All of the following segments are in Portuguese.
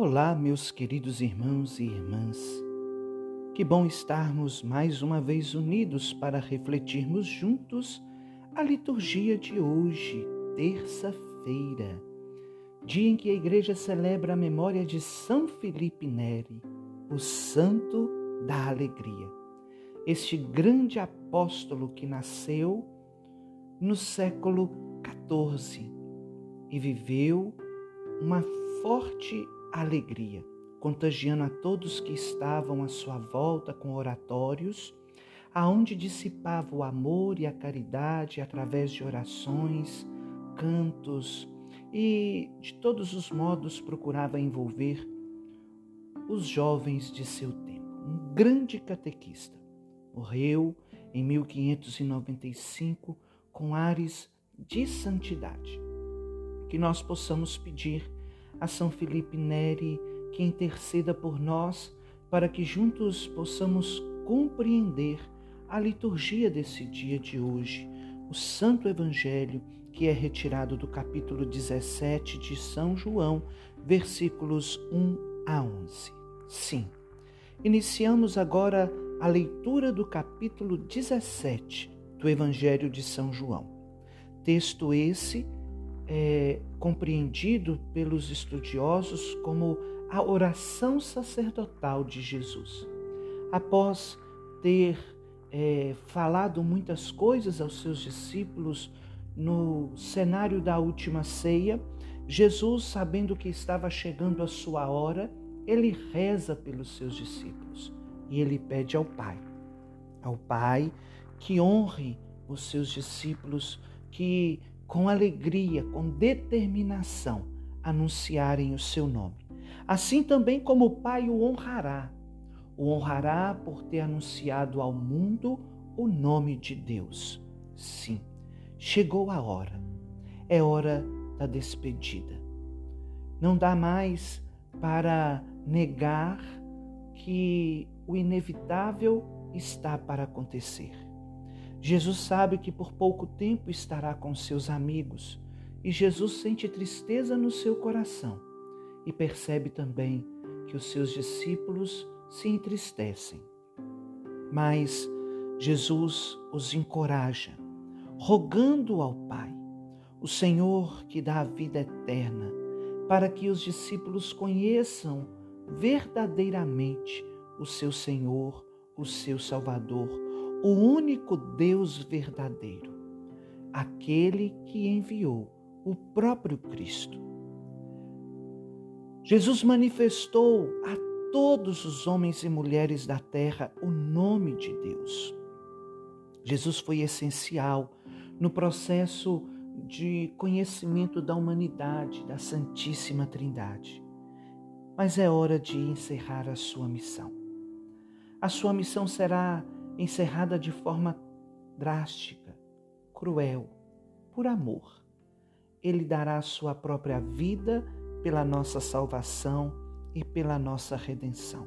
Olá, meus queridos irmãos e irmãs. Que bom estarmos mais uma vez unidos para refletirmos juntos a liturgia de hoje, terça-feira, dia em que a igreja celebra a memória de São Felipe Neri, o santo da alegria. Este grande apóstolo que nasceu no século XIV e viveu uma forte alegria, contagiando a todos que estavam à sua volta com oratórios, aonde dissipava o amor e a caridade através de orações, cantos e de todos os modos procurava envolver os jovens de seu tempo. Um grande catequista. Morreu em 1595 com ares de santidade. Que nós possamos pedir a São Felipe Neri que interceda por nós para que juntos possamos compreender a liturgia desse dia de hoje, o Santo Evangelho que é retirado do capítulo 17 de São João, versículos 1 a 11. Sim, iniciamos agora a leitura do capítulo 17 do Evangelho de São João. Texto esse é compreendido pelos estudiosos como a oração sacerdotal de Jesus. Após ter é, falado muitas coisas aos seus discípulos no cenário da última ceia, Jesus, sabendo que estava chegando a sua hora, ele reza pelos seus discípulos e ele pede ao Pai, ao Pai que honre os seus discípulos, que com alegria, com determinação, anunciarem o seu nome. Assim também como o Pai o honrará. O honrará por ter anunciado ao mundo o nome de Deus. Sim, chegou a hora. É hora da despedida. Não dá mais para negar que o inevitável está para acontecer. Jesus sabe que por pouco tempo estará com seus amigos e Jesus sente tristeza no seu coração e percebe também que os seus discípulos se entristecem. Mas Jesus os encoraja, rogando ao Pai, o Senhor que dá a vida eterna, para que os discípulos conheçam verdadeiramente o seu Senhor, o seu Salvador o único Deus verdadeiro, aquele que enviou o próprio Cristo. Jesus manifestou a todos os homens e mulheres da terra o nome de Deus. Jesus foi essencial no processo de conhecimento da humanidade, da Santíssima Trindade. Mas é hora de encerrar a sua missão. A sua missão será encerrada de forma drástica, cruel, por amor. Ele dará a sua própria vida pela nossa salvação e pela nossa redenção.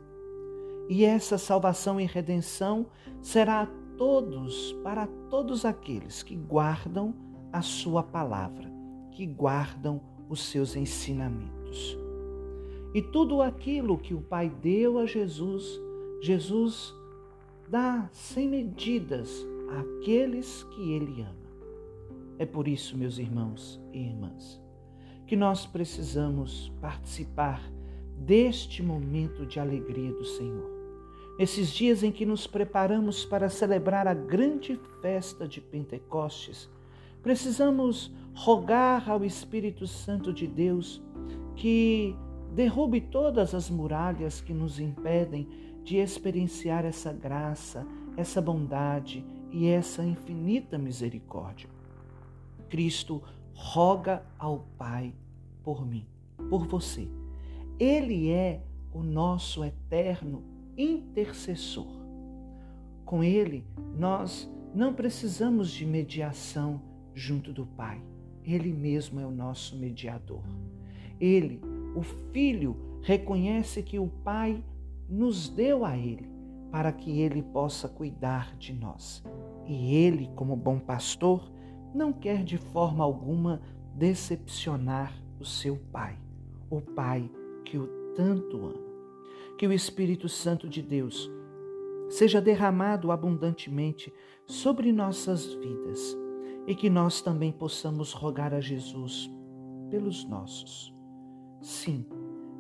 E essa salvação e redenção será a todos, para todos aqueles que guardam a sua palavra, que guardam os seus ensinamentos. E tudo aquilo que o Pai deu a Jesus, Jesus dá sem medidas àqueles que Ele ama. É por isso, meus irmãos e irmãs, que nós precisamos participar deste momento de alegria do Senhor. Nesses dias em que nos preparamos para celebrar a grande festa de Pentecostes, precisamos rogar ao Espírito Santo de Deus que derrube todas as muralhas que nos impedem de experienciar essa graça, essa bondade e essa infinita misericórdia. Cristo roga ao Pai por mim, por você. Ele é o nosso eterno intercessor. Com Ele, nós não precisamos de mediação junto do Pai. Ele mesmo é o nosso mediador. Ele, o Filho, reconhece que o Pai nos deu a Ele para que Ele possa cuidar de nós. E Ele, como bom pastor, não quer de forma alguma decepcionar o seu Pai, o Pai que o tanto ama. Que o Espírito Santo de Deus seja derramado abundantemente sobre nossas vidas e que nós também possamos rogar a Jesus pelos nossos. Sim,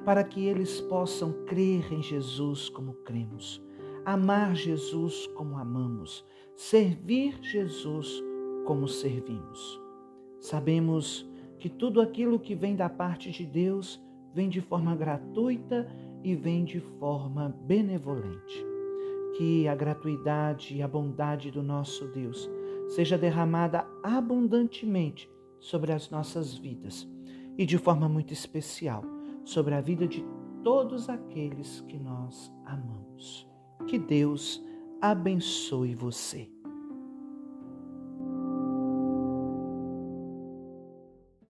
para que eles possam crer em Jesus como cremos, amar Jesus como amamos, servir Jesus como servimos. Sabemos que tudo aquilo que vem da parte de Deus vem de forma gratuita e vem de forma benevolente. Que a gratuidade e a bondade do nosso Deus seja derramada abundantemente sobre as nossas vidas e de forma muito especial sobre a vida de todos aqueles que nós amamos. Que Deus abençoe você.